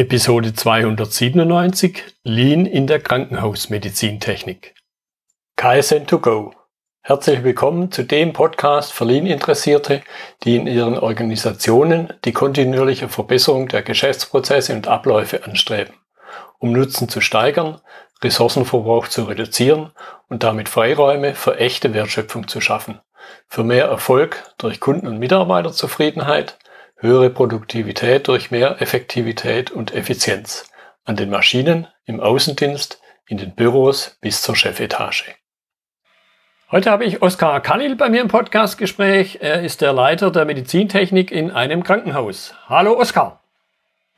Episode 297 Lean in der Krankenhausmedizintechnik. KSN2Go. Herzlich willkommen zu dem Podcast für Lean-Interessierte, die in ihren Organisationen die kontinuierliche Verbesserung der Geschäftsprozesse und Abläufe anstreben, um Nutzen zu steigern, Ressourcenverbrauch zu reduzieren und damit Freiräume für echte Wertschöpfung zu schaffen, für mehr Erfolg durch Kunden- und Mitarbeiterzufriedenheit – höhere Produktivität durch mehr Effektivität und Effizienz an den Maschinen, im Außendienst, in den Büros bis zur Chefetage. Heute habe ich Oskar Khalil bei mir im Podcastgespräch. Er ist der Leiter der Medizintechnik in einem Krankenhaus. Hallo Oskar.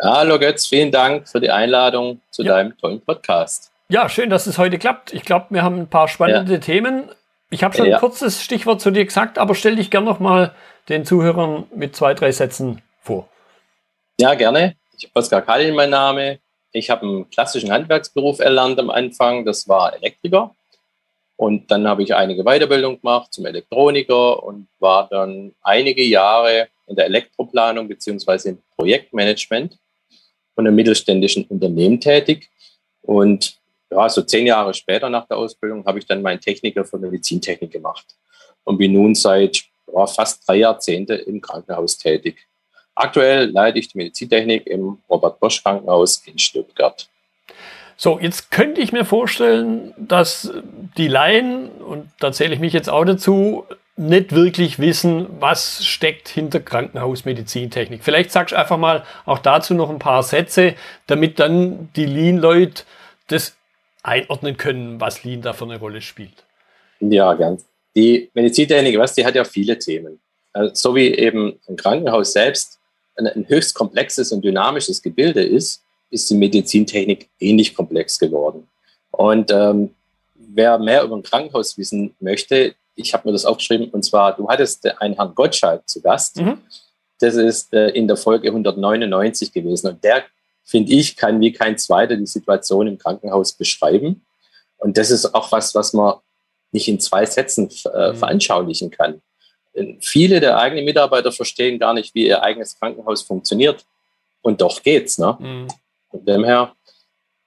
Hallo Götz, vielen Dank für die Einladung zu ja. deinem tollen Podcast. Ja, schön, dass es heute klappt. Ich glaube, wir haben ein paar spannende ja. Themen. Ich habe schon ja. ein kurzes Stichwort zu dir gesagt, aber stell dich gerne noch mal den Zuhörern mit zwei, drei Sätzen vor. Ja, gerne. Ich bin Oskar Kallin, mein Name. Ich habe einen klassischen Handwerksberuf erlernt am Anfang. Das war Elektriker. Und dann habe ich einige Weiterbildung gemacht zum Elektroniker und war dann einige Jahre in der Elektroplanung beziehungsweise im Projektmanagement von einem mittelständischen Unternehmen tätig. Und ja, so zehn Jahre später nach der Ausbildung habe ich dann meinen Techniker für Medizintechnik gemacht und bin nun seit ja, fast drei Jahrzehnte im Krankenhaus tätig. Aktuell leite ich die Medizintechnik im Robert Bosch Krankenhaus in Stuttgart. So, jetzt könnte ich mir vorstellen, dass die Laien, und da zähle ich mich jetzt auch dazu, nicht wirklich wissen, was steckt hinter Krankenhausmedizintechnik. Vielleicht sagst du einfach mal auch dazu noch ein paar Sätze, damit dann die Lean-Leute das einordnen können, was Lean da für eine Rolle spielt. Ja, ganz. Die Medizintechnik, was, die hat ja viele Themen. Also, so wie eben ein Krankenhaus selbst ein, ein höchst komplexes und dynamisches Gebilde ist, ist die Medizintechnik ähnlich komplex geworden. Und ähm, wer mehr über ein Krankenhaus wissen möchte, ich habe mir das aufgeschrieben, und zwar, du hattest einen Herrn Gottschalk zu Gast. Mhm. Das ist äh, in der Folge 199 gewesen. Und der, finde ich, kann wie kein zweiter die Situation im Krankenhaus beschreiben. Und das ist auch was, was man nicht in zwei Sätzen äh, mhm. veranschaulichen kann. Viele der eigenen Mitarbeiter verstehen gar nicht, wie ihr eigenes Krankenhaus funktioniert. Und doch geht's. Ne? Mhm. Von dem her,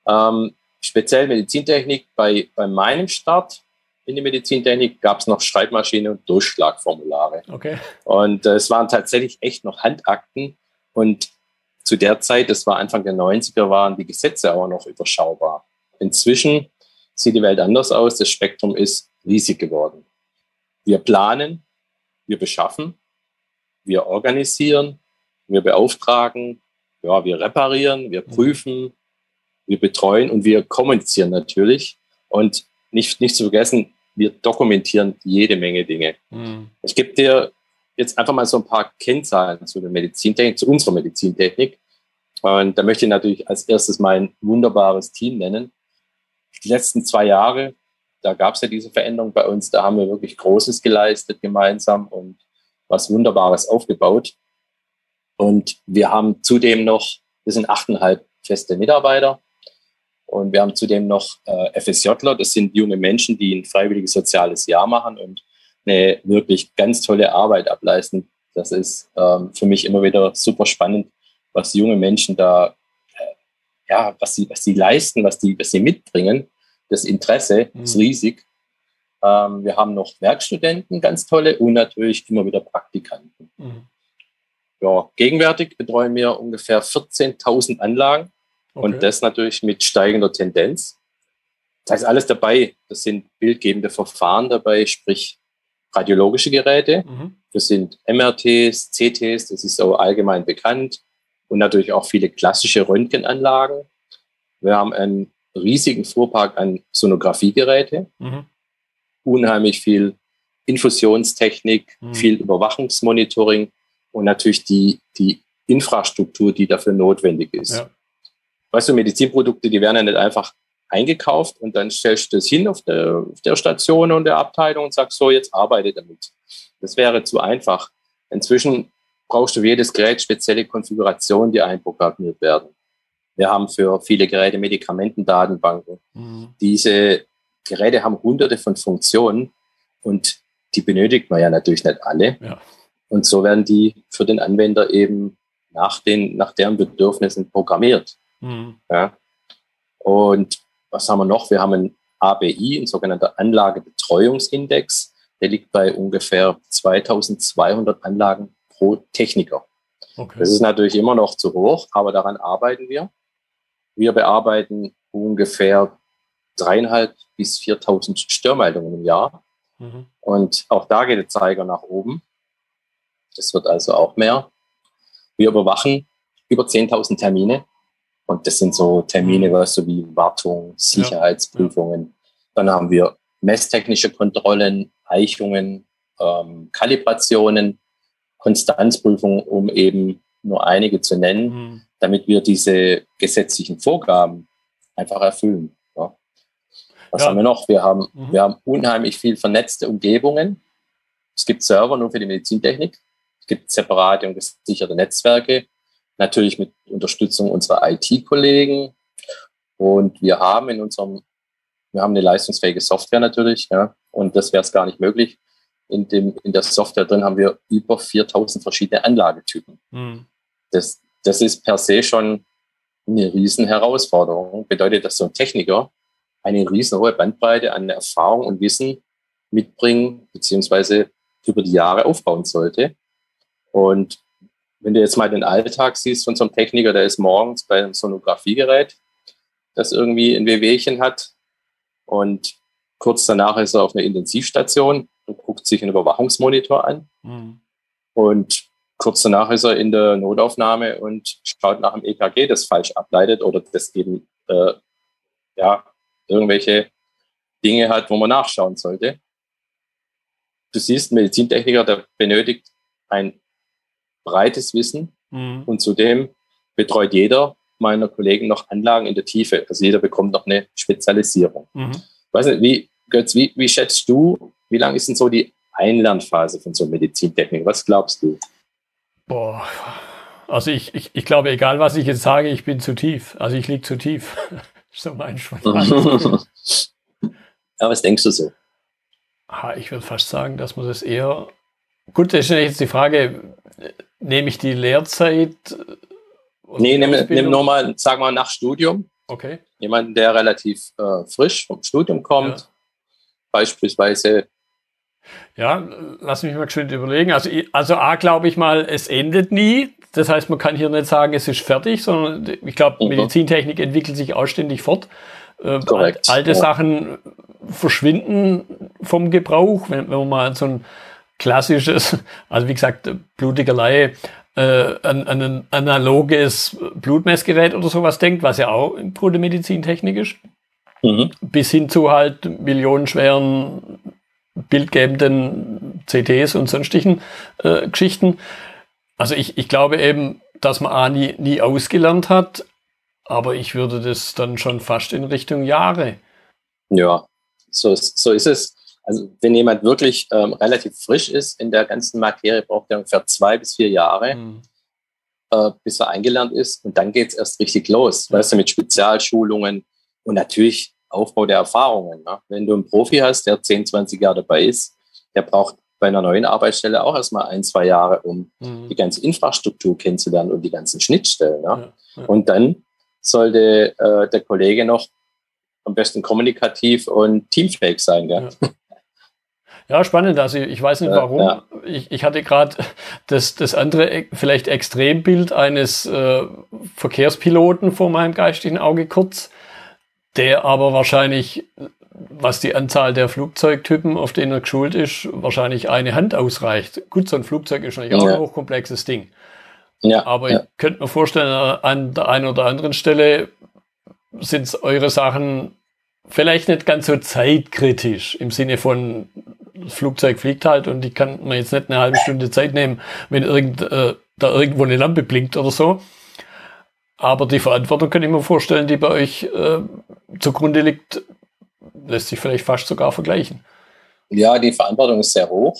ähm, speziell Medizintechnik, bei, bei meinem Start in die Medizintechnik gab es noch Schreibmaschine und Durchschlagformulare. Okay. Und äh, es waren tatsächlich echt noch Handakten. Und zu der Zeit, das war Anfang der 90er, waren die Gesetze auch noch überschaubar. Inzwischen sieht die Welt anders aus. Das Spektrum ist riesig geworden. Wir planen, wir beschaffen, wir organisieren, wir beauftragen, ja, wir reparieren, wir mhm. prüfen, wir betreuen und wir kommunizieren natürlich. Und nicht, nicht zu vergessen, wir dokumentieren jede Menge Dinge. Mhm. Ich gebe dir jetzt einfach mal so ein paar Kennzahlen zu der Medizintechnik, zu unserer Medizintechnik. Und da möchte ich natürlich als erstes mein wunderbares Team nennen. Die letzten zwei Jahre da gab es ja diese Veränderung bei uns. Da haben wir wirklich Großes geleistet gemeinsam und was Wunderbares aufgebaut. Und wir haben zudem noch, wir sind achteinhalb feste Mitarbeiter und wir haben zudem noch äh, FSJler. Das sind junge Menschen, die ein freiwilliges soziales Jahr machen und eine wirklich ganz tolle Arbeit ableisten. Das ist ähm, für mich immer wieder super spannend, was junge Menschen da, äh, ja, was sie, was sie leisten, was die, was sie mitbringen das Interesse mhm. ist riesig. Ähm, wir haben noch Werkstudenten, ganz tolle, und natürlich immer wieder Praktikanten. Mhm. Ja, gegenwärtig betreuen wir ungefähr 14.000 Anlagen okay. und das natürlich mit steigender Tendenz. Da ist alles dabei. Das sind bildgebende Verfahren dabei, sprich radiologische Geräte. Mhm. Das sind MRTs, CTs, das ist auch allgemein bekannt. Und natürlich auch viele klassische Röntgenanlagen. Wir haben ein riesigen Fuhrpark an Sonographiegeräte, mhm. unheimlich viel Infusionstechnik, mhm. viel Überwachungsmonitoring und natürlich die, die Infrastruktur, die dafür notwendig ist. Ja. Weißt du, Medizinprodukte, die werden ja nicht einfach eingekauft und dann stellst du das hin auf der, auf der Station und der Abteilung und sagst so, jetzt arbeite damit. Das wäre zu einfach. Inzwischen brauchst du für jedes Gerät spezielle Konfigurationen, die einprogrammiert werden. Wir haben für viele Geräte Medikamentendatenbanken. Mhm. Diese Geräte haben hunderte von Funktionen und die benötigt man ja natürlich nicht alle. Ja. Und so werden die für den Anwender eben nach, den, nach deren Bedürfnissen programmiert. Mhm. Ja. Und was haben wir noch? Wir haben ein ABI, ein sogenannter Anlagebetreuungsindex. Der liegt bei ungefähr 2200 Anlagen pro Techniker. Okay. Das ist natürlich immer noch zu hoch, aber daran arbeiten wir. Wir bearbeiten ungefähr dreieinhalb bis 4.000 Störmeldungen im Jahr. Mhm. Und auch da geht der Zeiger nach oben. Das wird also auch mehr. Wir überwachen über 10.000 Termine. Und das sind so Termine, mhm. weißt du, wie Wartung, Sicherheitsprüfungen. Ja. Dann haben wir messtechnische Kontrollen, Eichungen, ähm, Kalibrationen, Konstanzprüfungen, um eben nur einige zu nennen, mhm. damit wir diese gesetzlichen Vorgaben einfach erfüllen. Ja. Was ja. haben wir noch? Wir haben, mhm. wir haben unheimlich viel vernetzte Umgebungen. Es gibt Server nur für die Medizintechnik. Es gibt separate und gesicherte Netzwerke, natürlich mit Unterstützung unserer IT-Kollegen. Und wir haben in unserem, wir haben eine leistungsfähige Software natürlich, ja, und das wäre es gar nicht möglich. In, dem, in der Software drin haben wir über 4000 verschiedene Anlagetypen. Mhm. Das, das ist per se schon eine riesen Herausforderung. Bedeutet, dass so ein Techniker eine riesen hohe Bandbreite an Erfahrung und Wissen mitbringen, beziehungsweise über die Jahre aufbauen sollte. Und wenn du jetzt mal den Alltag siehst von so einem Techniker, der ist morgens bei einem Sonographiegerät, das irgendwie ein Wehwehchen hat und kurz danach ist er auf einer Intensivstation und guckt sich einen Überwachungsmonitor an. Mhm. Und kurz danach ist er in der Notaufnahme und schaut nach dem EKG, das falsch ableitet oder das eben äh, ja, irgendwelche Dinge hat, wo man nachschauen sollte. Du siehst, ein Medizintechniker, der benötigt ein breites Wissen mhm. und zudem betreut jeder meiner Kollegen noch Anlagen in der Tiefe. Also jeder bekommt noch eine Spezialisierung. Mhm. weiß nicht, wie, Götz, wie, wie schätzt du, wie lange ist denn so die Einlernphase von so Medizintechnik? Was glaubst du? Boah, also ich, ich, ich glaube, egal was ich jetzt sage, ich bin zu tief. Also ich liege zu tief. so mein spontan. Ja, was denkst du so? Ich würde fast sagen, dass man das eher. Gut, das ist jetzt die Frage, nehme ich die Lehrzeit? Nee, nimm, nimm nur mal, sag mal, nach Studium. Okay. Jemanden, der relativ äh, frisch vom Studium kommt, ja. beispielsweise. Ja, lass mich mal schön überlegen. Also, also A, glaube ich mal, es endet nie. Das heißt, man kann hier nicht sagen, es ist fertig, sondern ich glaube, mhm. Medizintechnik entwickelt sich auch ständig fort. Äh, Korrekt. Alte ja. Sachen verschwinden vom Gebrauch. Wenn, wenn man mal so ein klassisches, also wie gesagt, blutiger Laie, äh, an, an ein analoges Blutmessgerät oder sowas denkt, was ja auch im Grunde Medizintechnik ist, mhm. bis hin zu halt millionenschweren bildgebenden CTs und sonstigen äh, Geschichten. Also ich, ich glaube eben, dass man A nie, nie ausgelernt hat, aber ich würde das dann schon fast in Richtung Jahre. Ja, so, so ist es. Also wenn jemand wirklich ähm, relativ frisch ist in der ganzen Materie, braucht er ungefähr zwei bis vier Jahre, mhm. äh, bis er eingelernt ist. Und dann geht es erst richtig los, mhm. weißt du, mit Spezialschulungen und natürlich Aufbau der Erfahrungen. Ne? Wenn du einen Profi hast, der 10, 20 Jahre dabei ist, der braucht bei einer neuen Arbeitsstelle auch erstmal ein, zwei Jahre, um mhm. die ganze Infrastruktur kennenzulernen und die ganzen Schnittstellen. Ne? Ja, ja. Und dann sollte äh, der Kollege noch am besten kommunikativ und teamfähig sein. Gell? Ja. Ja, spannend. Also ich weiß nicht warum. Ja. Ich, ich hatte gerade das, das andere, vielleicht Extrembild eines äh, Verkehrspiloten vor meinem geistigen Auge kurz, der aber wahrscheinlich, was die Anzahl der Flugzeugtypen, auf denen er geschult ist, wahrscheinlich eine Hand ausreicht. Gut, so ein Flugzeug ist natürlich auch ein hochkomplexes Ding. Ja, aber ja. ich könnte mir vorstellen, an der einen oder anderen Stelle sind es eure Sachen vielleicht nicht ganz so zeitkritisch im Sinne von das Flugzeug fliegt halt und ich kann mir jetzt nicht eine halbe Stunde Zeit nehmen, wenn irgend, äh, da irgendwo eine Lampe blinkt oder so. Aber die Verantwortung kann ich mir vorstellen, die bei euch äh, zugrunde liegt, lässt sich vielleicht fast sogar vergleichen. Ja, die Verantwortung ist sehr hoch.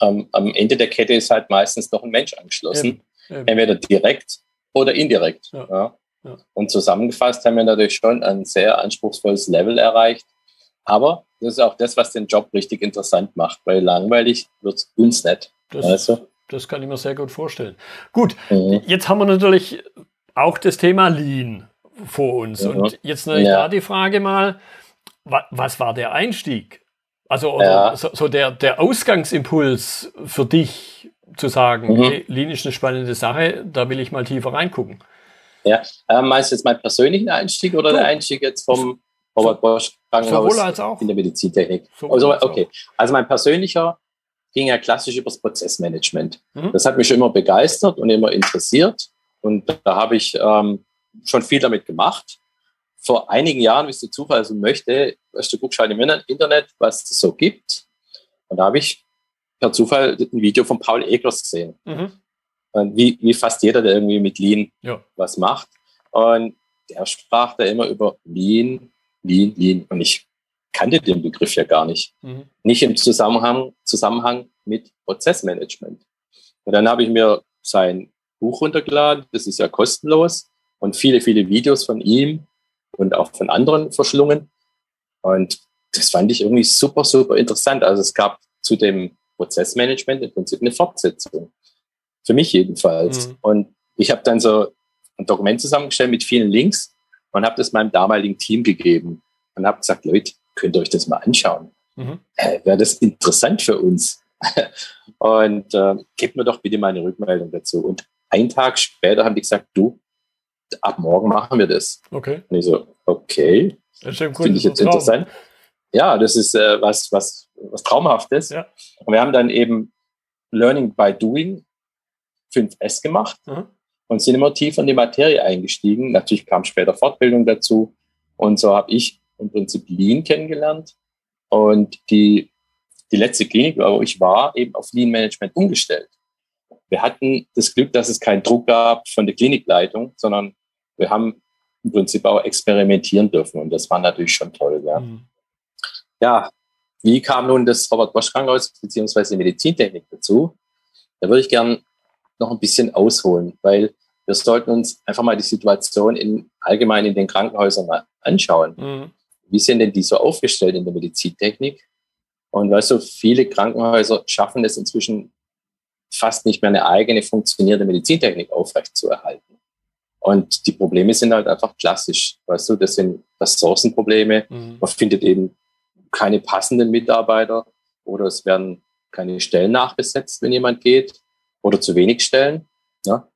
Ähm, am Ende der Kette ist halt meistens noch ein Mensch angeschlossen. Eben, eben. Entweder direkt oder indirekt. Ja. Ja. Ja. Und zusammengefasst haben wir natürlich schon ein sehr anspruchsvolles Level erreicht. Aber das ist auch das, was den Job richtig interessant macht, weil langweilig wird es uns nicht. Das, also. das kann ich mir sehr gut vorstellen. Gut, mhm. jetzt haben wir natürlich auch das Thema Lean. vor uns. Mhm. Und jetzt natürlich ja. da die Frage mal, was war der Einstieg? Also ja. so, so, der, der Ausgangsimpuls für dich zu sagen, mhm. hey, Lean ist eine spannende Sache, da will ich mal tiefer reingucken. Ja, äh, meinst du jetzt meinen persönlichen Einstieg oder du. der Einstieg jetzt vom Robert Bosch Krankenhaus in der Medizintechnik? Also, okay, also mein persönlicher ging ja klassisch über das Prozessmanagement. Mhm. Das hat mich immer begeistert und immer interessiert und da habe ich ähm, schon viel damit gemacht. Vor einigen Jahren, wie es der Zufall so möchte, weißt du, guckst halt im Internet, was es so gibt. Und da habe ich per Zufall ein Video von Paul Eglers gesehen. Mhm. Wie, wie fast jeder, der irgendwie mit Lean ja. was macht. Und der sprach da immer über Lean, Lean, Lean. Und ich kannte den Begriff ja gar nicht. Mhm. Nicht im Zusammenhang, Zusammenhang mit Prozessmanagement. Und dann habe ich mir sein Buch runtergeladen, das ist ja kostenlos, und viele, viele Videos von ihm und auch von anderen verschlungen. Und das fand ich irgendwie super, super interessant. Also es gab zu dem Prozessmanagement im Prinzip eine Fortsetzung. Für mich jedenfalls. Mhm. Und ich habe dann so ein Dokument zusammengestellt mit vielen Links und habe das meinem damaligen Team gegeben und habe gesagt, Leute, könnt ihr euch das mal anschauen. Mhm. Äh, Wäre das interessant für uns? und äh, gebt mir doch bitte mal eine Rückmeldung dazu. Und einen Tag später haben die gesagt, du, ab morgen machen wir das. Okay. Und ich so, okay. Finde ich jetzt interessant. Ja, das ist äh, was, was, was Traumhaftes. Ja. Und wir haben dann eben Learning by Doing 5S gemacht mhm. und sind immer tiefer in die Materie eingestiegen. Natürlich kam später Fortbildung dazu. Und so habe ich im Prinzip Lean kennengelernt. Und die, die letzte Klinik, wo ich war, eben auf Lean Management umgestellt. Wir hatten das Glück, dass es keinen Druck gab von der Klinikleitung, sondern wir haben im Prinzip auch experimentieren dürfen. Und das war natürlich schon toll. Ja, mhm. ja wie kam nun das Robert Bosch Krankenhaus beziehungsweise Medizintechnik dazu? Da würde ich gern noch ein bisschen ausholen, weil wir sollten uns einfach mal die Situation in, allgemein in den Krankenhäusern mal anschauen. Mhm. Wie sind denn die so aufgestellt in der Medizintechnik? Und weißt du, viele Krankenhäuser schaffen es inzwischen fast nicht mehr eine eigene funktionierende Medizintechnik aufrechtzuerhalten. Und die Probleme sind halt einfach klassisch. Weißt du, das sind Ressourcenprobleme. Mhm. Man findet eben keine passenden Mitarbeiter oder es werden keine Stellen nachbesetzt, wenn jemand geht oder zu wenig Stellen. Ja?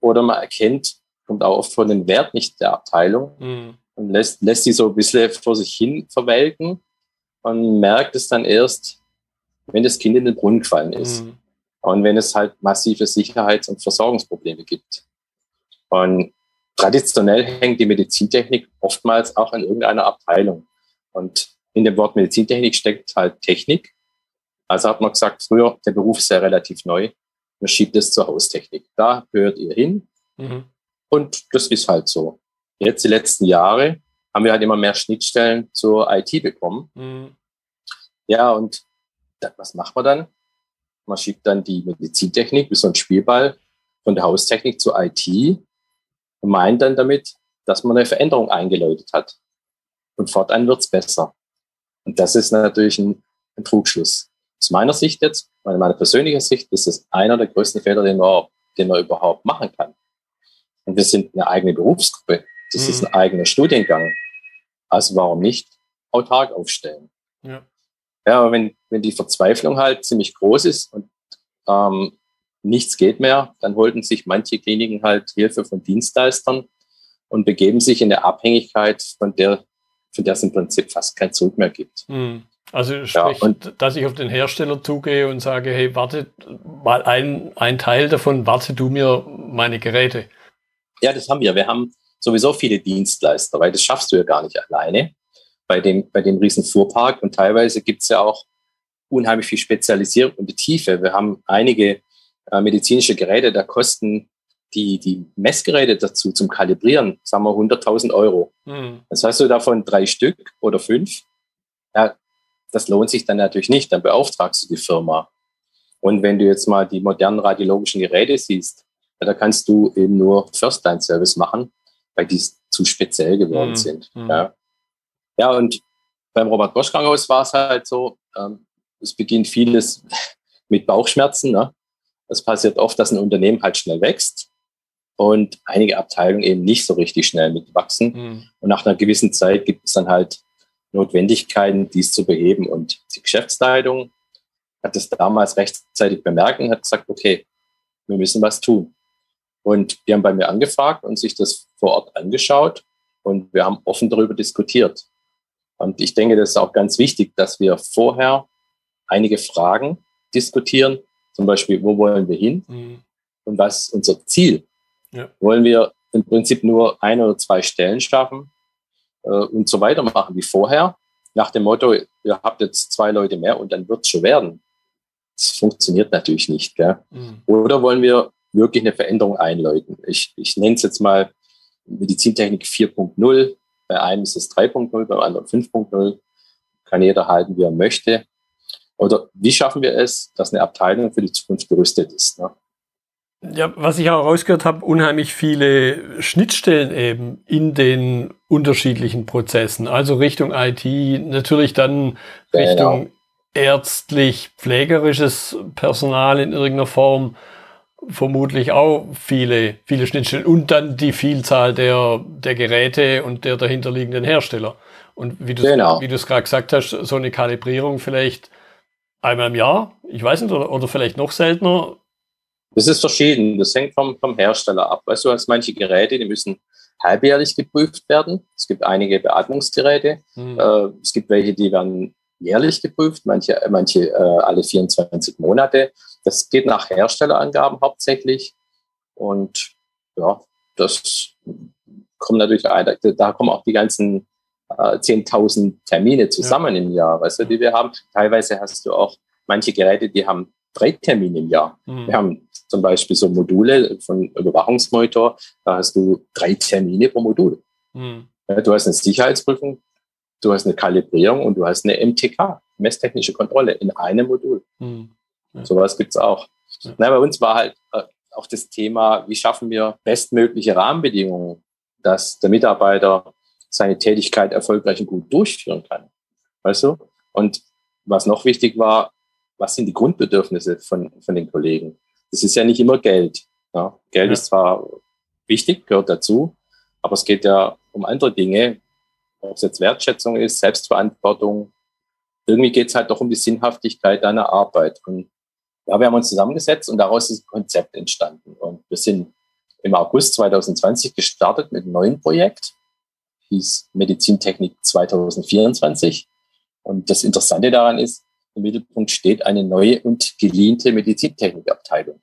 Oder man erkennt, kommt auch oft von den Wert nicht der Abteilung mhm. und lässt, lässt sie so ein bisschen vor sich hin verwelken und merkt es dann erst, wenn das Kind in den Brunnen gefallen ist. Mhm. Und wenn es halt massive Sicherheits- und Versorgungsprobleme gibt. Und traditionell hängt die Medizintechnik oftmals auch an irgendeiner Abteilung. Und in dem Wort Medizintechnik steckt halt Technik. Also hat man gesagt, früher, der Beruf ist ja relativ neu. Man schiebt es zur Haustechnik. Da gehört ihr hin. Mhm. Und das ist halt so. Jetzt, die letzten Jahre, haben wir halt immer mehr Schnittstellen zur IT bekommen. Mhm. Ja, und was macht man dann? Man schiebt dann die Medizintechnik wie so ein Spielball von der Haustechnik zur IT und meint dann damit, dass man eine Veränderung eingeläutet hat. Und fortan wird's besser. Und das ist natürlich ein, ein Trugschluss. Aus meiner Sicht jetzt, meine, meine persönliche Sicht, ist es einer der größten Fehler, den man, den man überhaupt machen kann. Und wir sind eine eigene Berufsgruppe. Das mhm. ist ein eigener Studiengang. Also warum nicht autark aufstellen? Ja. Ja, aber wenn, wenn die Verzweiflung halt ziemlich groß ist und ähm, nichts geht mehr, dann holten sich manche Kliniken halt Hilfe von Dienstleistern und begeben sich in eine Abhängigkeit, von der, von der es im Prinzip fast kein Zurück mehr gibt. Mhm. Also sprich, ja, und, dass ich auf den Hersteller zugehe und sage, hey, warte mal ein, ein Teil davon, warte du mir meine Geräte. Ja, das haben wir. Wir haben sowieso viele Dienstleister, weil das schaffst du ja gar nicht alleine bei dem, bei dem riesen Fuhrpark. Und teilweise gibt es ja auch unheimlich viel Spezialisierung und die Tiefe. Wir haben einige äh, medizinische Geräte, da kosten die, die Messgeräte dazu zum Kalibrieren, sagen wir 100.000 Euro. Mhm. Das hast du davon drei Stück oder fünf. Ja, das lohnt sich dann natürlich nicht. Dann beauftragst du die Firma. Und wenn du jetzt mal die modernen radiologischen Geräte siehst, ja, da kannst du eben nur First-Line-Service machen, weil die zu speziell geworden mhm. sind. Mhm. Ja. Ja, und beim Robert Bosch Krankenhaus war es halt so, ähm, es beginnt vieles mit Bauchschmerzen. Ne? Es passiert oft, dass ein Unternehmen halt schnell wächst. und einige Abteilungen eben nicht so richtig schnell mitwachsen. Mhm. Und nach einer gewissen Zeit gibt es dann halt Notwendigkeiten, dies zu beheben. Und die Geschäftsleitung hat es damals rechtzeitig bemerkt und hat gesagt, okay, wir müssen was tun. Und die haben bei mir angefragt und sich das vor Ort angeschaut und wir haben offen darüber diskutiert. Und ich denke, das ist auch ganz wichtig, dass wir vorher einige Fragen diskutieren, zum Beispiel, wo wollen wir hin mhm. und was ist unser Ziel? Ja. Wollen wir im Prinzip nur ein oder zwei Stellen schaffen äh, und so weitermachen wie vorher, nach dem Motto, ihr habt jetzt zwei Leute mehr und dann wird es schon werden. Das funktioniert natürlich nicht. Gell? Mhm. Oder wollen wir wirklich eine Veränderung einläuten? Ich, ich nenne es jetzt mal Medizintechnik 4.0. Bei einem ist es 3.0, beim anderen 5.0. Kann jeder halten, wie er möchte. Oder wie schaffen wir es, dass eine Abteilung für die Zukunft gerüstet ist? Ne? Ja, was ich auch rausgehört habe, unheimlich viele Schnittstellen eben in den unterschiedlichen Prozessen. Also Richtung IT, natürlich dann Richtung genau. ärztlich, pflegerisches Personal in irgendeiner Form, vermutlich auch viele, viele Schnittstellen und dann die Vielzahl der, der Geräte und der dahinterliegenden Hersteller. Und wie du genau. es gerade gesagt hast, so eine Kalibrierung vielleicht einmal im Jahr, ich weiß nicht, oder, oder vielleicht noch seltener, das ist verschieden. Das hängt vom, vom Hersteller ab. Weißt du, als manche Geräte, die müssen halbjährlich geprüft werden. Es gibt einige Beatmungsgeräte. Mhm. Äh, es gibt welche, die werden jährlich geprüft, manche, manche äh, alle 24 Monate. Das geht nach Herstellerangaben hauptsächlich. Und ja, das kommt natürlich, da kommen auch die ganzen äh, 10.000 Termine zusammen ja. im Jahr, weißt du, die wir haben. Teilweise hast du auch manche Geräte, die haben drei Termine im Jahr. Mhm. Wir haben zum Beispiel so Module von Überwachungsmonitor, da hast du drei Termine pro Modul. Mhm. Du hast eine Sicherheitsprüfung, du hast eine Kalibrierung und du hast eine MTK, messtechnische Kontrolle, in einem Modul. Mhm. Ja. Sowas gibt es auch. Ja. Na, bei uns war halt äh, auch das Thema, wie schaffen wir bestmögliche Rahmenbedingungen, dass der Mitarbeiter seine Tätigkeit erfolgreich und gut durchführen kann. Weißt du? Und was noch wichtig war, was sind die Grundbedürfnisse von, von den Kollegen? Das ist ja nicht immer Geld. Ja? Geld ja. ist zwar wichtig, gehört dazu, aber es geht ja um andere Dinge, ob es jetzt Wertschätzung ist, Selbstverantwortung. Irgendwie geht es halt doch um die Sinnhaftigkeit deiner Arbeit. Und ja, wir haben uns zusammengesetzt und daraus ist ein Konzept entstanden. Und wir sind im August 2020 gestartet mit einem neuen Projekt, hieß Medizintechnik 2024. Und das Interessante daran ist, im Mittelpunkt steht eine neue und gelehnte Medizintechnikabteilung.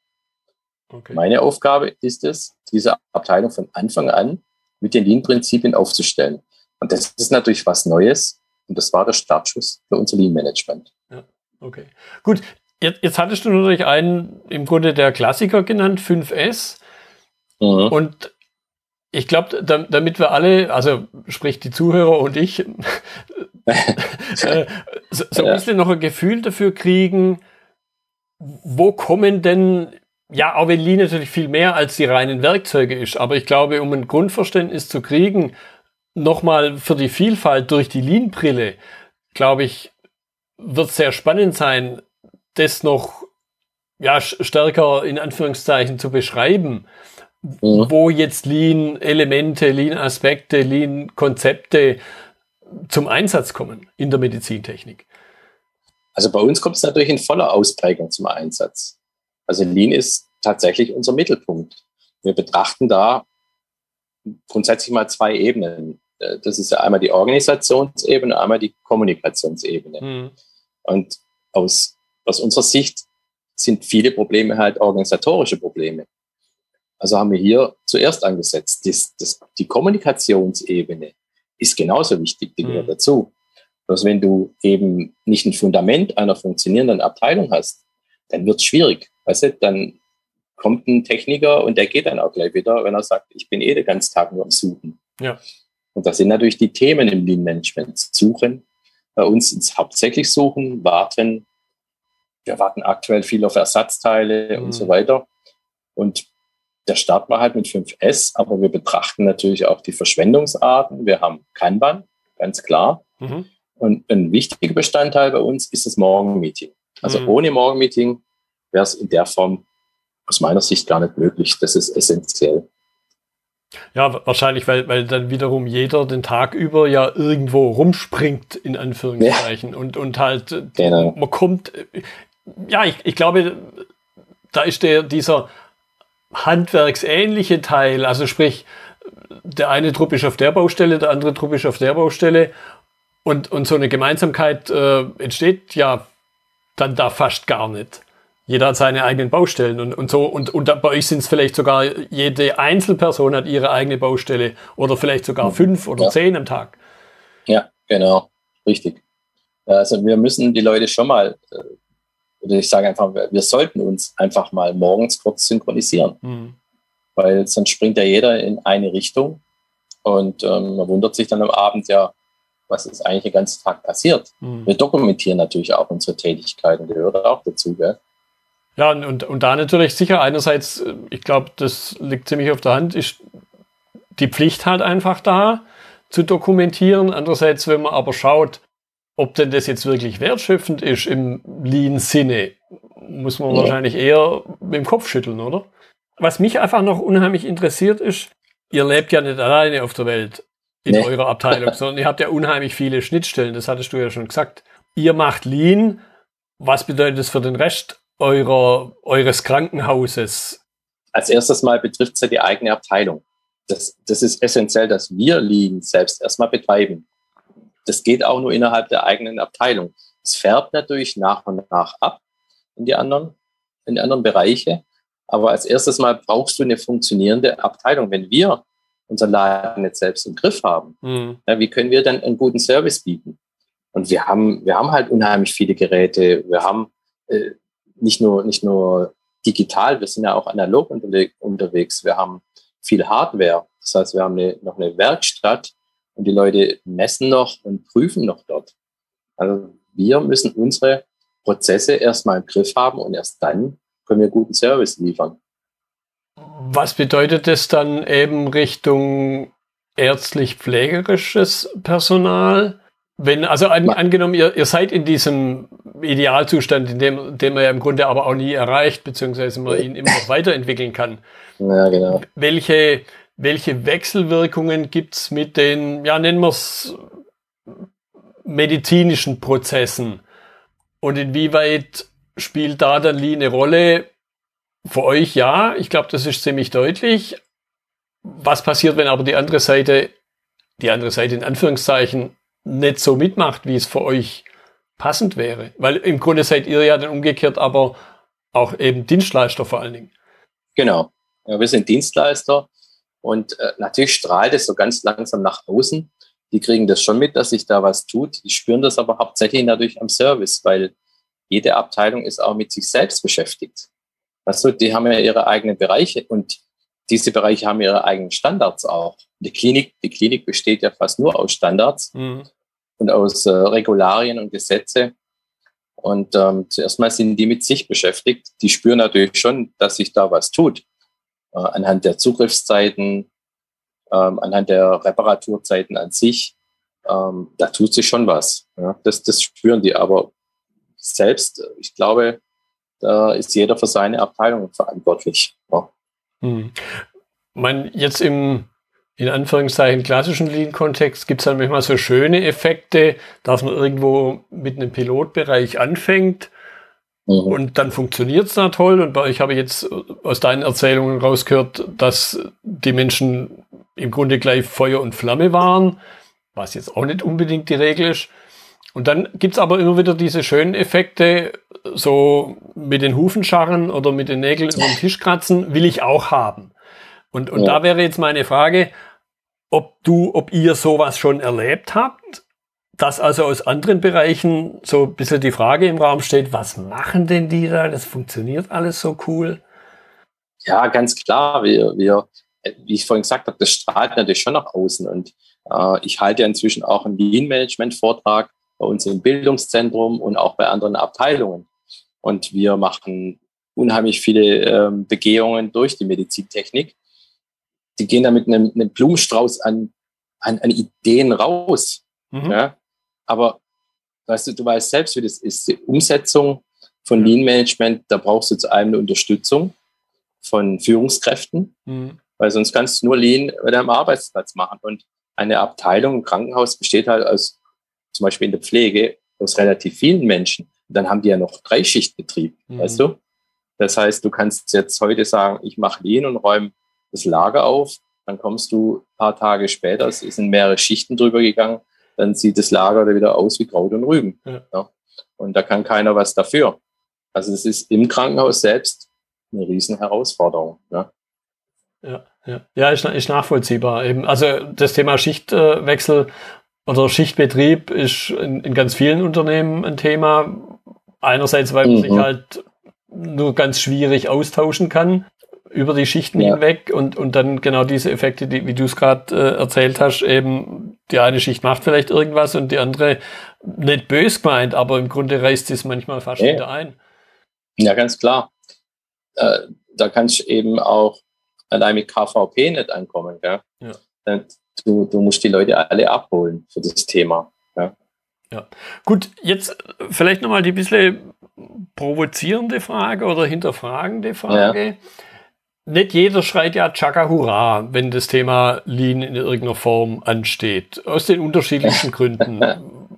Okay. Meine Aufgabe ist es, diese Abteilung von Anfang an mit den Lean-Prinzipien aufzustellen. Und das ist natürlich was Neues. Und das war der Startschuss für unser Lean-Management. Ja, okay. Gut, jetzt, jetzt hattest du natürlich einen im Grunde der Klassiker genannt, 5S. Mhm. Und ich glaube, damit wir alle, also sprich die Zuhörer und ich, äh, so, so, ein bisschen noch ein Gefühl dafür kriegen, wo kommen denn, ja, auch wenn Lean natürlich viel mehr als die reinen Werkzeuge ist, aber ich glaube, um ein Grundverständnis zu kriegen, nochmal für die Vielfalt durch die Lean-Brille, glaube ich, wird sehr spannend sein, das noch ja, stärker in Anführungszeichen zu beschreiben, mhm. wo jetzt Lean-Elemente, Lean-Aspekte, Lean-Konzepte zum Einsatz kommen in der Medizintechnik? Also bei uns kommt es natürlich in voller Ausprägung zum Einsatz. Also Lean ist tatsächlich unser Mittelpunkt. Wir betrachten da grundsätzlich mal zwei Ebenen. Das ist ja einmal die Organisationsebene, einmal die Kommunikationsebene. Mhm. Und aus, aus unserer Sicht sind viele Probleme halt organisatorische Probleme. Also haben wir hier zuerst angesetzt, das, das, die Kommunikationsebene ist genauso wichtig, die gehört mhm. dazu. Bloß wenn du eben nicht ein Fundament einer funktionierenden Abteilung hast, dann wird es schwierig. Weißt du, dann kommt ein Techniker und der geht dann auch gleich wieder, wenn er sagt, ich bin eh den ganzen Tag nur am Suchen. Ja. Und das sind natürlich die Themen im Lean Management. Suchen, bei uns ins hauptsächlich Suchen, Warten. Wir warten aktuell viel auf Ersatzteile mhm. und so weiter. Und der Start war halt mit 5S, aber wir betrachten natürlich auch die Verschwendungsarten. Wir haben Kanban, ganz klar. Mhm. Und ein wichtiger Bestandteil bei uns ist das Morgenmeeting. Also mhm. ohne Morgenmeeting wäre es in der Form aus meiner Sicht gar nicht möglich. Das ist essentiell. Ja, wahrscheinlich, weil, weil dann wiederum jeder den Tag über ja irgendwo rumspringt, in Anführungszeichen. Ja. Und, und halt, äh, genau. man kommt, äh, ja, ich, ich glaube, da ist der, dieser handwerksähnliche Teil, also sprich, der eine Trupp ist auf der Baustelle, der andere Trupp ist auf der Baustelle und, und so eine Gemeinsamkeit äh, entsteht ja dann da fast gar nicht. Jeder hat seine eigenen Baustellen und, und so. Und, und bei euch sind es vielleicht sogar, jede Einzelperson hat ihre eigene Baustelle oder vielleicht sogar mhm. fünf oder ja. zehn am Tag. Ja, genau. Richtig. Also wir müssen die Leute schon mal, äh, oder ich sage einfach, wir sollten uns einfach mal morgens kurz synchronisieren. Mhm. Weil sonst springt ja jeder in eine Richtung und ähm, man wundert sich dann am Abend ja, was ist eigentlich den ganzen Tag passiert. Mhm. Wir dokumentieren natürlich auch unsere Tätigkeiten, gehört auch dazu. Gell? Ja, und, und da natürlich sicher einerseits, ich glaube, das liegt ziemlich auf der Hand, ist die Pflicht halt einfach da zu dokumentieren. Andererseits, wenn man aber schaut, ob denn das jetzt wirklich wertschöpfend ist im Lean-Sinne, muss man ja. wahrscheinlich eher mit dem Kopf schütteln, oder? Was mich einfach noch unheimlich interessiert ist, ihr lebt ja nicht alleine auf der Welt in nee. eurer Abteilung, sondern ihr habt ja unheimlich viele Schnittstellen, das hattest du ja schon gesagt. Ihr macht Lean. Was bedeutet das für den Rest eurer, eures Krankenhauses? Als erstes Mal betrifft es ja die eigene Abteilung. Das, das ist essentiell, dass wir Lean selbst erstmal betreiben. Das geht auch nur innerhalb der eigenen Abteilung. Es fährt natürlich nach und nach ab in die anderen, in die anderen Bereiche. Aber als erstes Mal brauchst du eine funktionierende Abteilung. Wenn wir unseren Laden jetzt selbst im Griff haben, mhm. ja, wie können wir dann einen guten Service bieten? Und wir haben, wir haben halt unheimlich viele Geräte. Wir haben äh, nicht nur, nicht nur digital, wir sind ja auch analog unterwegs. Wir haben viel Hardware. Das heißt, wir haben eine, noch eine Werkstatt und die Leute messen noch und prüfen noch dort. Also wir müssen unsere Prozesse erstmal im Griff haben und erst dann können wir guten Service liefern. Was bedeutet das dann eben Richtung ärztlich-pflegerisches Personal? Wenn, also an, angenommen, ihr, ihr seid in diesem Idealzustand, in dem, den man ja im Grunde aber auch nie erreicht, beziehungsweise man ihn immer noch weiterentwickeln kann. Ja, genau. Welche, welche Wechselwirkungen gibt's mit den, ja, nennen wir es medizinischen Prozessen? Und inwieweit spielt da dann Lee eine Rolle? Für euch ja, ich glaube, das ist ziemlich deutlich. Was passiert, wenn aber die andere Seite, die andere Seite in Anführungszeichen, nicht so mitmacht, wie es für euch passend wäre. Weil im Grunde seid ihr ja dann umgekehrt aber auch eben Dienstleister vor allen Dingen. Genau. Ja, wir sind Dienstleister und äh, natürlich strahlt es so ganz langsam nach außen. Die kriegen das schon mit, dass sich da was tut. Die spüren das aber hauptsächlich natürlich am Service, weil jede Abteilung ist auch mit sich selbst beschäftigt. Also die haben ja ihre eigenen Bereiche und diese Bereiche haben ihre eigenen Standards auch. Die Klinik, die Klinik besteht ja fast nur aus Standards. Mhm und aus äh, Regularien und Gesetze. Und ähm, zuerst mal sind die mit sich beschäftigt. Die spüren natürlich schon, dass sich da was tut. Äh, anhand der Zugriffszeiten, ähm, anhand der Reparaturzeiten an sich. Ähm, da tut sich schon was. Ja? Das, das spüren die. Aber selbst, ich glaube, da ist jeder für seine Abteilung verantwortlich. Ja. Hm. Man, jetzt im in Anführungszeichen klassischen Lean-Kontext gibt es dann manchmal so schöne Effekte, dass man irgendwo mit einem Pilotbereich anfängt. Und dann funktioniert es da toll. Und euch habe ich jetzt aus deinen Erzählungen rausgehört, dass die Menschen im Grunde gleich Feuer und Flamme waren, was jetzt auch nicht unbedingt die Regel ist. Und dann gibt's aber immer wieder diese schönen Effekte, so mit den Hufenscharren oder mit den Nägeln über den Tisch kratzen, will ich auch haben. Und, und ja. da wäre jetzt meine Frage, ob du, ob ihr sowas schon erlebt habt, dass also aus anderen Bereichen so ein bisschen die Frage im Raum steht, was machen denn die da? Das funktioniert alles so cool. Ja, ganz klar. Wir, wir, wie ich vorhin gesagt habe, das strahlt natürlich schon nach außen. Und äh, ich halte ja inzwischen auch einen Lean-Management-Vortrag bei uns im Bildungszentrum und auch bei anderen Abteilungen. Und wir machen unheimlich viele ähm, Begehungen durch die Medizintechnik die gehen da mit einem, einem Blumenstrauß an, an, an Ideen raus. Mhm. Ja? Aber weißt du, du weißt selbst, wie das ist. Die Umsetzung von Lean Management, da brauchst du zu einem eine Unterstützung von Führungskräften. Mhm. weil sonst kannst du nur Lean bei deinem Arbeitsplatz machen. Und eine Abteilung im Krankenhaus besteht halt aus, zum Beispiel in der Pflege, aus relativ vielen Menschen. Und dann haben die ja noch Dreischichtbetrieb, mhm. weißt du? Das heißt, du kannst jetzt heute sagen, ich mache Lean und räume das Lager auf. Dann kommst du ein paar Tage später, es sind mehrere Schichten drüber gegangen, dann sieht das Lager wieder aus wie Kraut und Rüben. Ja. Ja. Und da kann keiner was dafür. Also es ist im Krankenhaus selbst eine riesen Herausforderung. Ja. Ja, ja. ja ist, ist nachvollziehbar. Eben, also das Thema Schichtwechsel oder Schichtbetrieb ist in, in ganz vielen Unternehmen ein Thema. Einerseits, weil man mhm. sich halt nur ganz schwierig austauschen kann über die Schichten ja. hinweg und, und dann genau diese Effekte, die, wie du es gerade äh, erzählt hast, eben die eine Schicht macht vielleicht irgendwas und die andere nicht bös gemeint, aber im Grunde reißt es manchmal fast ja. wieder ein. Ja, ganz klar. Äh, da kannst du eben auch allein mit KVP nicht ankommen. Gell? Ja. Du, du musst die Leute alle abholen für das Thema. Ja. Ja. Gut, jetzt vielleicht nochmal die bisschen provozierende Frage oder hinterfragende Frage. Ja. Nicht jeder schreit ja Chaka Hurra, wenn das Thema Lean in irgendeiner Form ansteht. Aus den unterschiedlichen Gründen.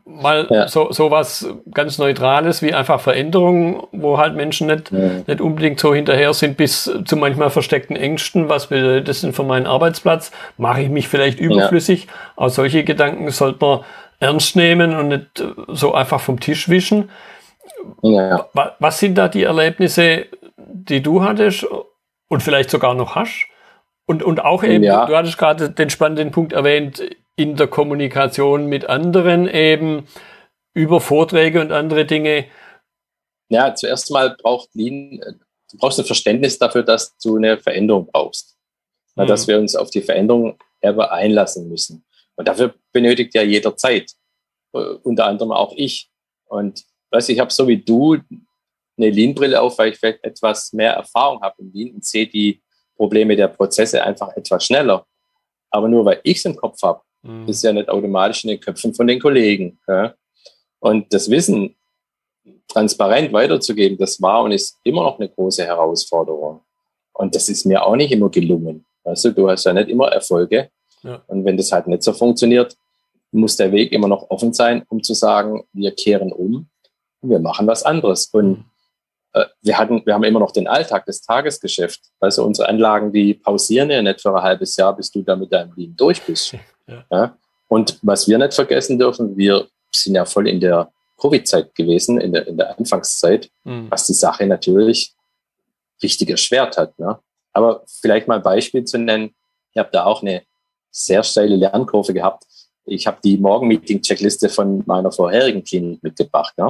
Mal ja. so, so was ganz Neutrales wie einfach Veränderungen, wo halt Menschen nicht, ja. nicht unbedingt so hinterher sind, bis zu manchmal versteckten Ängsten. Was bedeutet das denn für meinen Arbeitsplatz? Mache ich mich vielleicht überflüssig? Ja. Auch solche Gedanken sollte man ernst nehmen und nicht so einfach vom Tisch wischen. Ja. Was sind da die Erlebnisse, die du hattest und vielleicht sogar noch hast? Und, und auch eben, ja. du hattest gerade den spannenden Punkt erwähnt, in der Kommunikation mit anderen eben über Vorträge und andere Dinge. Ja, zuerst mal braucht Lean, du brauchst ein Verständnis dafür, dass du eine Veränderung brauchst. Mhm. Dass wir uns auf die Veränderung ever einlassen müssen. Und dafür benötigt ja jeder Zeit. Äh, unter anderem auch ich. Und weißt, ich habe so wie du eine Lean-Brille auf, weil ich vielleicht etwas mehr Erfahrung habe im Lean und sehe die Probleme der Prozesse einfach etwas schneller. Aber nur weil ich es im Kopf habe, mhm. ist ja nicht automatisch in den Köpfen von den Kollegen. Ja? Und das Wissen transparent weiterzugeben, das war und ist immer noch eine große Herausforderung. Und das ist mir auch nicht immer gelungen. Weißt du, hast ja nicht immer Erfolge. Ja. Und wenn das halt nicht so funktioniert, muss der Weg immer noch offen sein, um zu sagen, wir kehren um und wir machen was anderes. Und mhm. Wir hatten, wir haben immer noch den Alltag, das Tagesgeschäft. Also unsere Anlagen, die pausieren ja nicht für ein halbes Jahr, bis du da mit deinem Leben durch bist. Ja. ja. Und was wir nicht vergessen dürfen, wir sind ja voll in der Covid-Zeit gewesen, in der, in der Anfangszeit, mhm. was die Sache natürlich richtig erschwert hat. Ne? Aber vielleicht mal ein Beispiel zu nennen. Ich habe da auch eine sehr steile Lernkurve gehabt. Ich habe die Morgenmeeting-Checkliste von meiner vorherigen Klinik mitgebracht. Ne?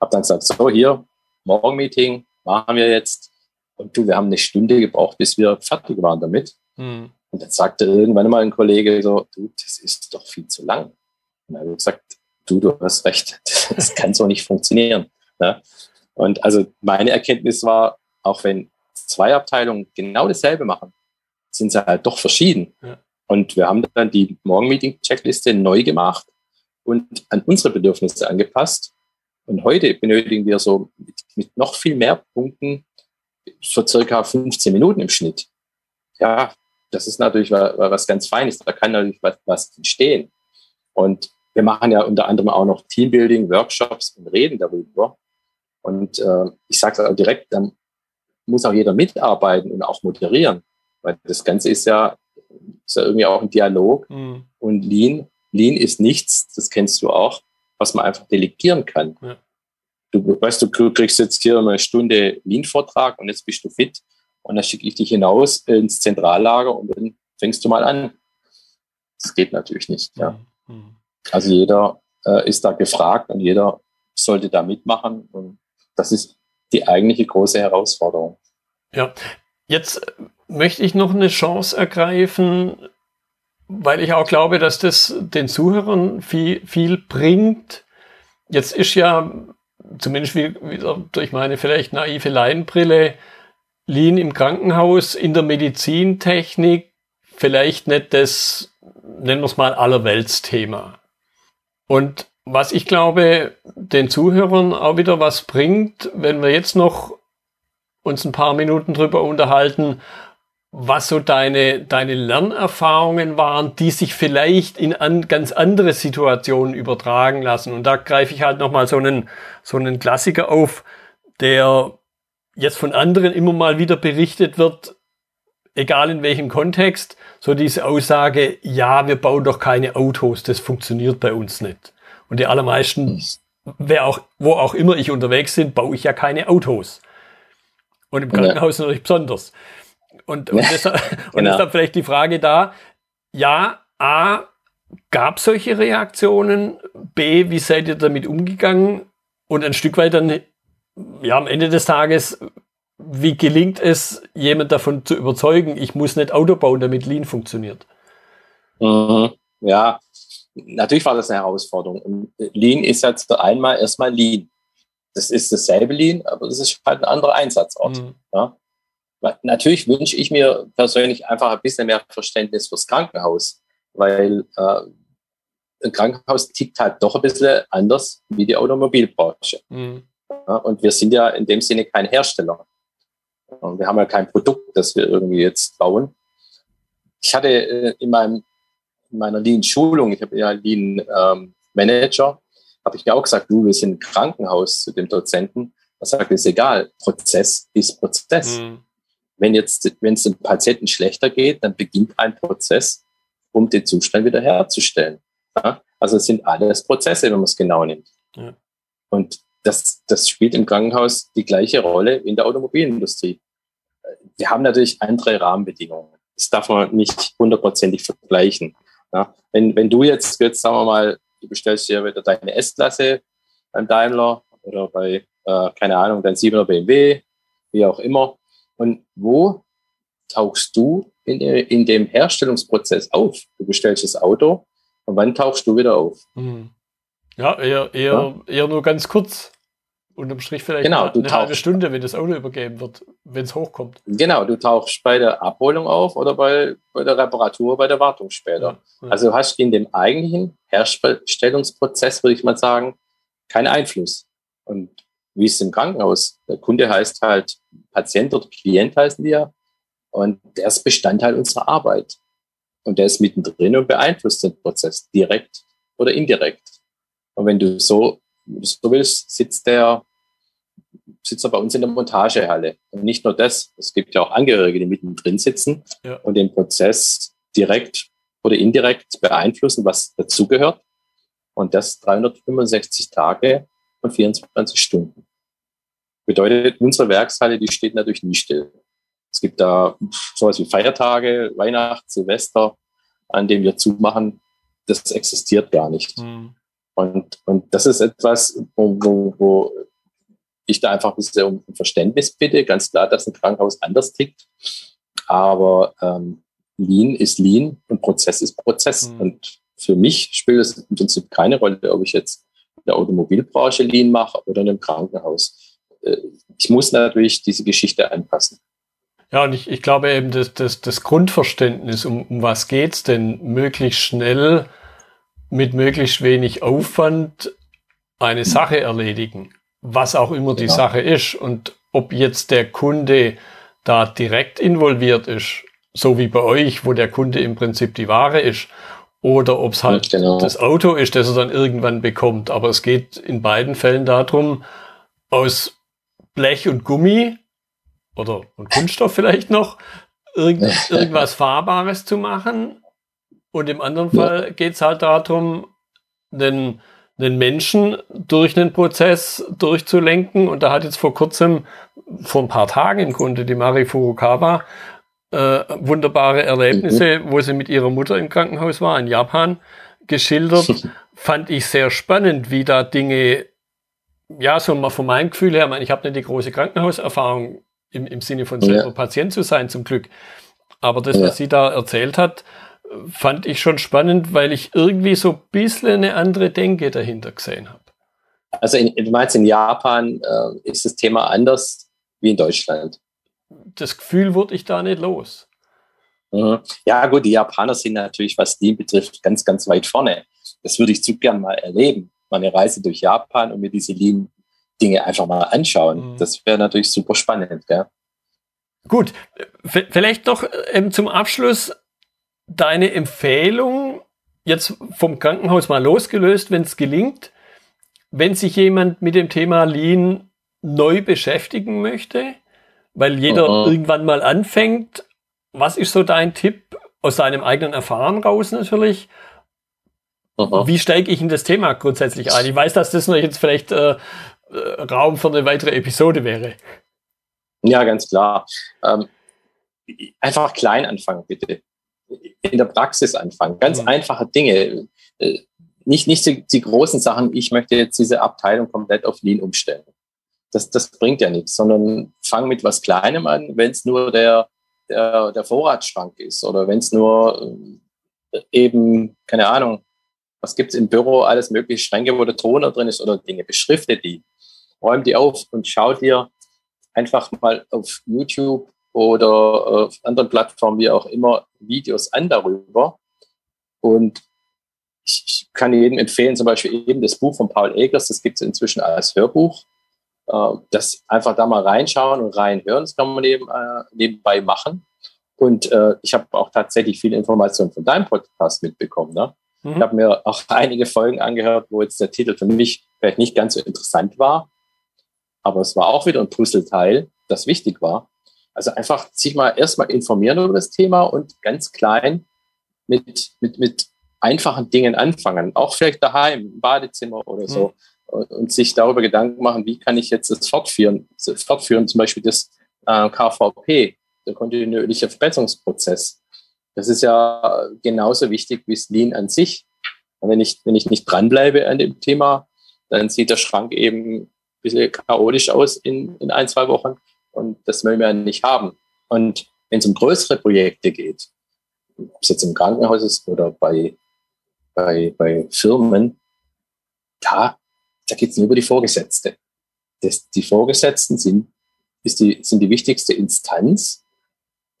Habe dann gesagt, so hier, Morgenmeeting machen wir jetzt. Und du, wir haben eine Stunde gebraucht, bis wir fertig waren damit. Mhm. Und dann sagte irgendwann mal ein Kollege so, du, das ist doch viel zu lang. Und dann habe ich gesagt, du, du hast recht, das kann so nicht funktionieren. Ne? Und also meine Erkenntnis war, auch wenn zwei Abteilungen genau dasselbe machen, sind sie halt doch verschieden. Ja. Und wir haben dann die Morgenmeeting-Checkliste neu gemacht und an unsere Bedürfnisse angepasst. Und heute benötigen wir so mit, mit noch viel mehr Punkten so circa 15 Minuten im Schnitt. Ja, das ist natürlich was ganz Feines. Da kann natürlich was, was entstehen. Und wir machen ja unter anderem auch noch Teambuilding, Workshops und reden darüber. Und äh, ich sage es auch direkt, dann muss auch jeder mitarbeiten und auch moderieren. Weil das Ganze ist ja ist ja irgendwie auch ein Dialog. Mhm. Und Lean, Lean ist nichts, das kennst du auch, was man einfach delegieren kann. Ja. Du weißt, du kriegst jetzt hier eine Stunde Lean-Vortrag und jetzt bist du fit und dann schicke ich dich hinaus ins Zentrallager und dann fängst du mal an. Das geht natürlich nicht. Ja. Mhm. Also jeder äh, ist da gefragt und jeder sollte da mitmachen und das ist die eigentliche große Herausforderung. Ja, jetzt möchte ich noch eine Chance ergreifen, weil ich auch glaube, dass das den Zuhörern viel, viel bringt. Jetzt ist ja, zumindest wieder durch meine vielleicht naive Laienbrille, Lean im Krankenhaus, in der Medizintechnik vielleicht nicht das, nennen wir es mal, Allerweltsthema. Und was ich glaube, den Zuhörern auch wieder was bringt, wenn wir jetzt noch uns ein paar Minuten drüber unterhalten, was so deine, deine Lernerfahrungen waren, die sich vielleicht in an, ganz andere Situationen übertragen lassen. Und da greife ich halt nochmal so einen, so einen Klassiker auf, der jetzt von anderen immer mal wieder berichtet wird, egal in welchem Kontext, so diese Aussage, ja, wir bauen doch keine Autos, das funktioniert bei uns nicht. Und die allermeisten, wer auch, wo auch immer ich unterwegs bin, baue ich ja keine Autos. Und im Krankenhaus natürlich besonders. Und, und, deshalb, und genau. deshalb vielleicht die Frage da, ja, A, gab solche Reaktionen? B, wie seid ihr damit umgegangen? Und ein Stück weit dann, ja, am Ende des Tages, wie gelingt es, jemand davon zu überzeugen, ich muss nicht Auto bauen, damit Lean funktioniert? Mhm. Ja, natürlich war das eine Herausforderung. Und Lean ist jetzt einmal erstmal Lean. Das ist dasselbe Lean, aber das ist halt ein anderer Einsatzort. Mhm. Ja? Natürlich wünsche ich mir persönlich einfach ein bisschen mehr Verständnis fürs Krankenhaus, weil äh, ein Krankenhaus tickt halt doch ein bisschen anders wie die Automobilbranche. Mhm. Ja, und wir sind ja in dem Sinne kein Hersteller. Und wir haben ja kein Produkt, das wir irgendwie jetzt bauen. Ich hatte äh, in, meinem, in meiner Lean-Schulung, ich habe ja Lean-Manager, ähm, habe ich mir auch gesagt, du, wir sind ein Krankenhaus zu dem Dozenten. Er sagt, ist egal, Prozess ist Prozess. Mhm. Wenn jetzt, wenn es dem Patienten schlechter geht, dann beginnt ein Prozess, um den Zustand wiederherzustellen. Ja? Also es sind alles Prozesse, wenn man es genau nimmt. Ja. Und das, das spielt im Krankenhaus die gleiche Rolle in der Automobilindustrie. Wir haben natürlich andere Rahmenbedingungen. Das darf man nicht hundertprozentig vergleichen. Ja? Wenn, wenn du jetzt, jetzt sagen wir mal, du bestellst dir wieder deine S-Klasse beim Daimler oder bei, äh, keine Ahnung, dein 7er BMW, wie auch immer, und wo tauchst du in, in dem Herstellungsprozess auf? Du bestellst das Auto und wann tauchst du wieder auf? Hm. Ja, eher, eher, ja? eher nur ganz kurz. Unterm Strich vielleicht genau, eine, eine halbe Stunde, wenn das Auto übergeben wird, wenn es hochkommt. Genau, du tauchst bei der Abholung auf oder bei, bei der Reparatur, bei der Wartung später. Ja, ja. Also du hast in dem eigentlichen Herstellungsprozess, würde ich mal sagen, keinen Einfluss. Und wie ist es im Krankenhaus? Der Kunde heißt halt Patient oder Klient heißen die ja. Und der ist Bestandteil unserer Arbeit. Und der ist mittendrin und beeinflusst den Prozess direkt oder indirekt. Und wenn du so, so willst, sitzt der, sitzt er bei uns in der Montagehalle. Und nicht nur das, es gibt ja auch Angehörige, die mittendrin sitzen ja. und den Prozess direkt oder indirekt beeinflussen, was dazugehört. Und das 365 Tage und 24 Stunden. Bedeutet, unsere Werkshalle, die steht natürlich nie still. Es gibt da sowas wie Feiertage, Weihnachten, Silvester, an dem wir zumachen. Das existiert gar nicht. Mhm. Und, und das ist etwas, wo, wo, wo ich da einfach ein bisschen um Verständnis bitte. Ganz klar, dass ein Krankenhaus anders tickt. Aber ähm, Lean ist Lean und Prozess ist Prozess. Mhm. Und für mich spielt es im Prinzip keine Rolle, ob ich jetzt der Automobilbranche Lean mache oder in einem Krankenhaus. Äh, ich muss natürlich diese Geschichte anpassen. Ja, und ich, ich glaube eben, das, das, das Grundverständnis, um, um was geht's denn, möglichst schnell mit möglichst wenig Aufwand eine Sache erledigen, was auch immer die genau. Sache ist. Und ob jetzt der Kunde da direkt involviert ist, so wie bei euch, wo der Kunde im Prinzip die Ware ist, oder ob es halt genau. das Auto ist, das er dann irgendwann bekommt. Aber es geht in beiden Fällen darum, aus Blech und Gummi oder und Kunststoff vielleicht noch irgend, irgendwas Fahrbares zu machen. Und im anderen Fall geht es halt darum, den, den Menschen durch einen Prozess durchzulenken. Und da hat jetzt vor kurzem, vor ein paar Tagen im Grunde, die Mari Furukawa äh, wunderbare Erlebnisse, mhm. wo sie mit ihrer Mutter im Krankenhaus war, in Japan, geschildert. Fand ich sehr spannend, wie da Dinge ja, so mal von meinem Gefühl her, ich habe nicht die große Krankenhauserfahrung im, im Sinne von selber ja. Patient zu sein, zum Glück. Aber das, ja. was sie da erzählt hat, fand ich schon spannend, weil ich irgendwie so ein bisschen eine andere Denke dahinter gesehen habe. Also in, du meinst, in Japan äh, ist das Thema anders wie in Deutschland? Das Gefühl wurde ich da nicht los. Mhm. Ja gut, die Japaner sind natürlich, was die betrifft, ganz, ganz weit vorne. Das würde ich zu gern mal erleben mal eine Reise durch Japan und mir diese Lean-Dinge einfach mal anschauen. Mhm. Das wäre natürlich super spannend. Gell? Gut, vielleicht noch ähm, zum Abschluss deine Empfehlung, jetzt vom Krankenhaus mal losgelöst, wenn es gelingt, wenn sich jemand mit dem Thema Lean neu beschäftigen möchte, weil jeder uh -uh. irgendwann mal anfängt, was ist so dein Tipp aus deinem eigenen Erfahren raus natürlich? Uh Wie steige ich in das Thema grundsätzlich ein? Ich weiß, dass das noch jetzt vielleicht äh, äh, Raum für eine weitere Episode wäre. Ja, ganz klar. Ähm, einfach klein anfangen, bitte. In der Praxis anfangen. Ganz mhm. einfache Dinge. Äh, nicht, nicht die, die, großen Sachen, ich möchte jetzt diese Abteilung komplett auf Lean umstellen. Das, das bringt ja nichts, sondern fang mit was Kleinem an, wenn es nur der, der, der Vorratsschrank ist oder wenn es nur äh, eben, keine Ahnung, was gibt es im Büro, alles mögliche Schränke, wo der Toner drin ist oder Dinge, beschrifte die, räum die auf und schau dir einfach mal auf YouTube oder auf anderen Plattformen, wie auch immer, Videos an darüber. Und ich, kann jedem empfehlen, zum Beispiel eben das Buch von Paul Eglers, das gibt es inzwischen als Hörbuch. Äh, das einfach da mal reinschauen und reinhören, das kann man eben, äh, nebenbei machen. Und äh, ich habe auch tatsächlich viele Informationen von deinem Podcast mitbekommen. Ne? Mhm. Ich habe mir auch einige Folgen angehört, wo jetzt der Titel für mich vielleicht nicht ganz so interessant war. Aber es war auch wieder ein Puzzleteil, das wichtig war. Also einfach sich mal erstmal informieren über das Thema und ganz klein mit, mit, mit einfachen Dingen anfangen. Auch vielleicht daheim, im Badezimmer oder so. Mhm. Und, sich darüber Gedanken machen, wie kann ich jetzt das fortführen? Fortführen zum Beispiel das äh, KVP, der kontinuierliche Verbesserungsprozess. Das ist ja genauso wichtig wie das Lean an sich. Und wenn ich, wenn ich nicht dranbleibe an dem Thema, dann sieht der Schrank eben bisschen chaotisch aus in, in ein, zwei Wochen. Und das wollen wir nicht haben. Und wenn es um größere Projekte geht, ob es jetzt im Krankenhaus ist oder bei, bei, bei Firmen, da, da geht es nur über die Vorgesetzte. Das, die Vorgesetzten sind, ist die, sind die wichtigste Instanz,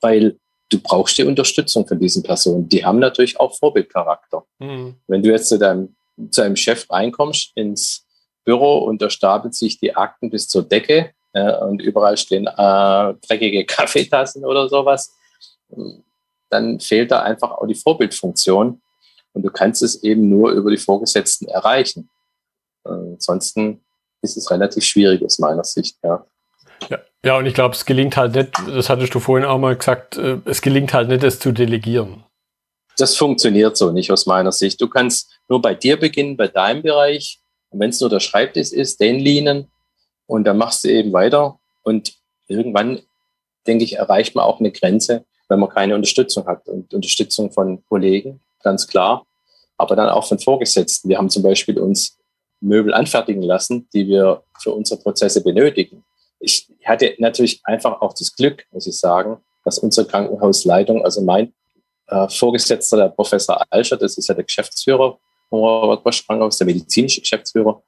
weil du brauchst die Unterstützung von diesen Personen. Die haben natürlich auch Vorbildcharakter. Mhm. Wenn du jetzt zu deinem, zu einem Chef reinkommst ins, Büro und da stapelt sich die Akten bis zur Decke äh, und überall stehen äh, dreckige Kaffeetassen oder sowas. Dann fehlt da einfach auch die Vorbildfunktion und du kannst es eben nur über die Vorgesetzten erreichen. Ansonsten ist es relativ schwierig aus meiner Sicht, ja. Ja, ja und ich glaube, es gelingt halt nicht, das hattest du vorhin auch mal gesagt, äh, es gelingt halt nicht, es zu delegieren. Das funktioniert so nicht aus meiner Sicht. Du kannst nur bei dir beginnen, bei deinem Bereich und wenn es nur der Schreibtisch ist, den Linien und dann machst du eben weiter. Und irgendwann, denke ich, erreicht man auch eine Grenze, wenn man keine Unterstützung hat. Und Unterstützung von Kollegen, ganz klar, aber dann auch von Vorgesetzten. Wir haben zum Beispiel uns Möbel anfertigen lassen, die wir für unsere Prozesse benötigen. Ich hatte natürlich einfach auch das Glück, muss ich sagen, dass unsere Krankenhausleitung, also mein äh, Vorgesetzter, der Professor Alscher, das ist ja der Geschäftsführer Robert Bosch Krankenhaus, der medizinische Geschäftsführer.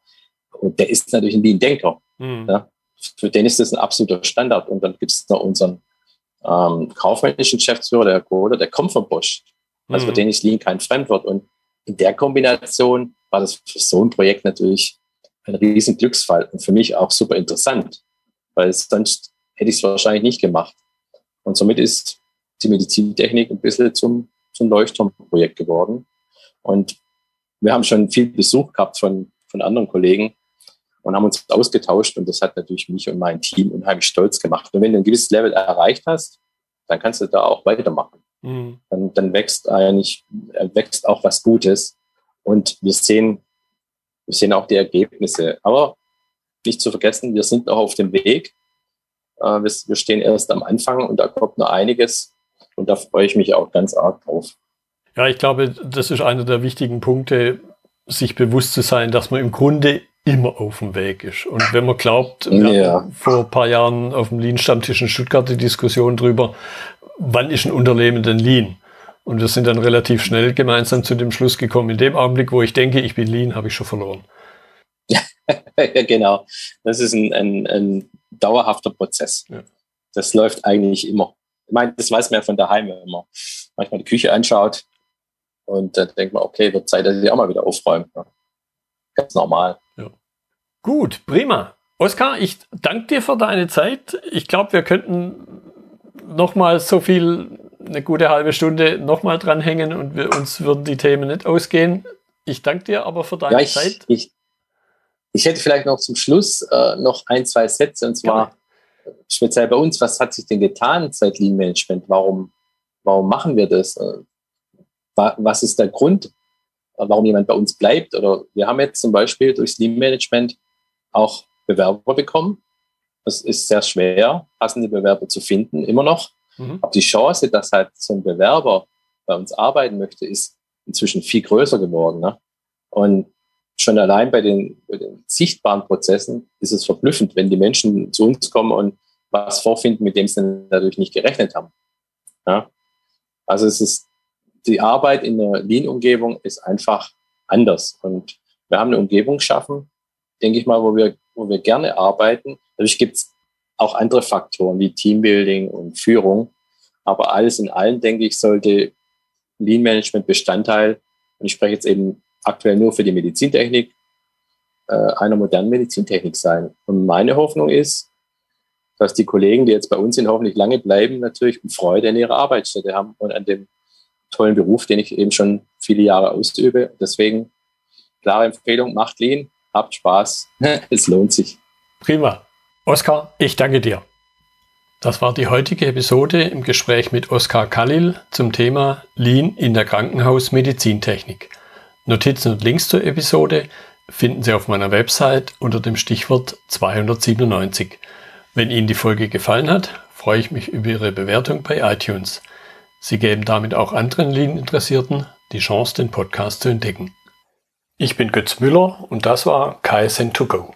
Und der ist natürlich ein Lean-Denker. Mhm. Ja. Für den ist das ein absoluter Standard. Und dann gibt es noch unseren ähm, kaufmännischen Geschäftsführer, der Herr Kohle, der kommt von Bosch. Also mhm. für den ist Lean kein Fremdwort. Und in der Kombination war das für so ein Projekt natürlich ein riesen Glücksfall und für mich auch super interessant, weil sonst hätte ich es wahrscheinlich nicht gemacht. Und somit ist die Medizintechnik ein bisschen zum, zum Leuchtturmprojekt geworden. Und wir haben schon viel Besuch gehabt von, von anderen Kollegen und haben uns ausgetauscht und das hat natürlich mich und mein Team unheimlich stolz gemacht. Und wenn du ein gewisses Level erreicht hast, dann kannst du da auch weitermachen. Mhm. Dann, dann wächst eigentlich, wächst auch was Gutes und wir sehen, wir sehen auch die Ergebnisse. Aber nicht zu vergessen, wir sind noch auf dem Weg. Äh, wir stehen erst am Anfang und da kommt noch einiges und da freue ich mich auch ganz arg drauf. Ja, ich glaube, das ist einer der wichtigen Punkte, sich bewusst zu sein, dass man im Grunde immer auf dem Weg ist. Und wenn man glaubt, wir ja. vor ein paar Jahren auf dem Lean-Stammtisch in Stuttgart die Diskussion drüber, wann ist ein Unternehmen denn Lean? Und wir sind dann relativ schnell gemeinsam zu dem Schluss gekommen, in dem Augenblick, wo ich denke, ich bin Lean, habe ich schon verloren. ja, genau. Das ist ein, ein, ein dauerhafter Prozess. Ja. Das läuft eigentlich immer. Ich meine, das weiß man ja von daheim, wenn man manchmal die Küche anschaut. Und dann denkt man, okay, wird Zeit, dass ich auch mal wieder aufräume. Ganz normal. Ja. Gut, prima. Oskar, ich danke dir für deine Zeit. Ich glaube, wir könnten nochmal so viel, eine gute halbe Stunde nochmal dranhängen und wir, uns würden die Themen nicht ausgehen. Ich danke dir aber für deine ja, ich, Zeit. Ich, ich hätte vielleicht noch zum Schluss äh, noch ein, zwei Sätze und zwar Gerne. speziell bei uns, was hat sich denn getan seit Lean Management? Warum, warum machen wir das? Äh, was ist der Grund, warum jemand bei uns bleibt? Oder wir haben jetzt zum Beispiel durchs Lean Management auch Bewerber bekommen. Es ist sehr schwer, passende Bewerber zu finden, immer noch. Mhm. Aber die Chance, dass halt so ein Bewerber bei uns arbeiten möchte, ist inzwischen viel größer geworden. Ne? Und schon allein bei den, bei den sichtbaren Prozessen ist es verblüffend, wenn die Menschen zu uns kommen und was vorfinden, mit dem sie natürlich nicht gerechnet haben. Ja? Also es ist die Arbeit in der Lean-Umgebung ist einfach anders. Und wir haben eine Umgebung geschaffen, denke ich mal, wo wir, wo wir gerne arbeiten. Natürlich gibt es auch andere Faktoren wie Teambuilding und Führung. Aber alles in allem, denke ich, sollte Lean Management Bestandteil, und ich spreche jetzt eben aktuell nur für die Medizintechnik, äh, einer modernen Medizintechnik sein. Und meine Hoffnung ist, dass die Kollegen, die jetzt bei uns sind, hoffentlich lange bleiben, natürlich Freude an ihrer Arbeitsstätte haben und an dem tollen Beruf, den ich eben schon viele Jahre ausübe. Deswegen klare Empfehlung, macht Lean, habt Spaß, es lohnt sich. Prima. Oskar, ich danke dir. Das war die heutige Episode im Gespräch mit Oskar Khalil zum Thema Lean in der Krankenhausmedizintechnik. Notizen und Links zur Episode finden Sie auf meiner Website unter dem Stichwort 297. Wenn Ihnen die Folge gefallen hat, freue ich mich über Ihre Bewertung bei iTunes. Sie geben damit auch anderen Lean-Interessierten die Chance, den Podcast zu entdecken. Ich bin Götz Müller und das war KSN2Go.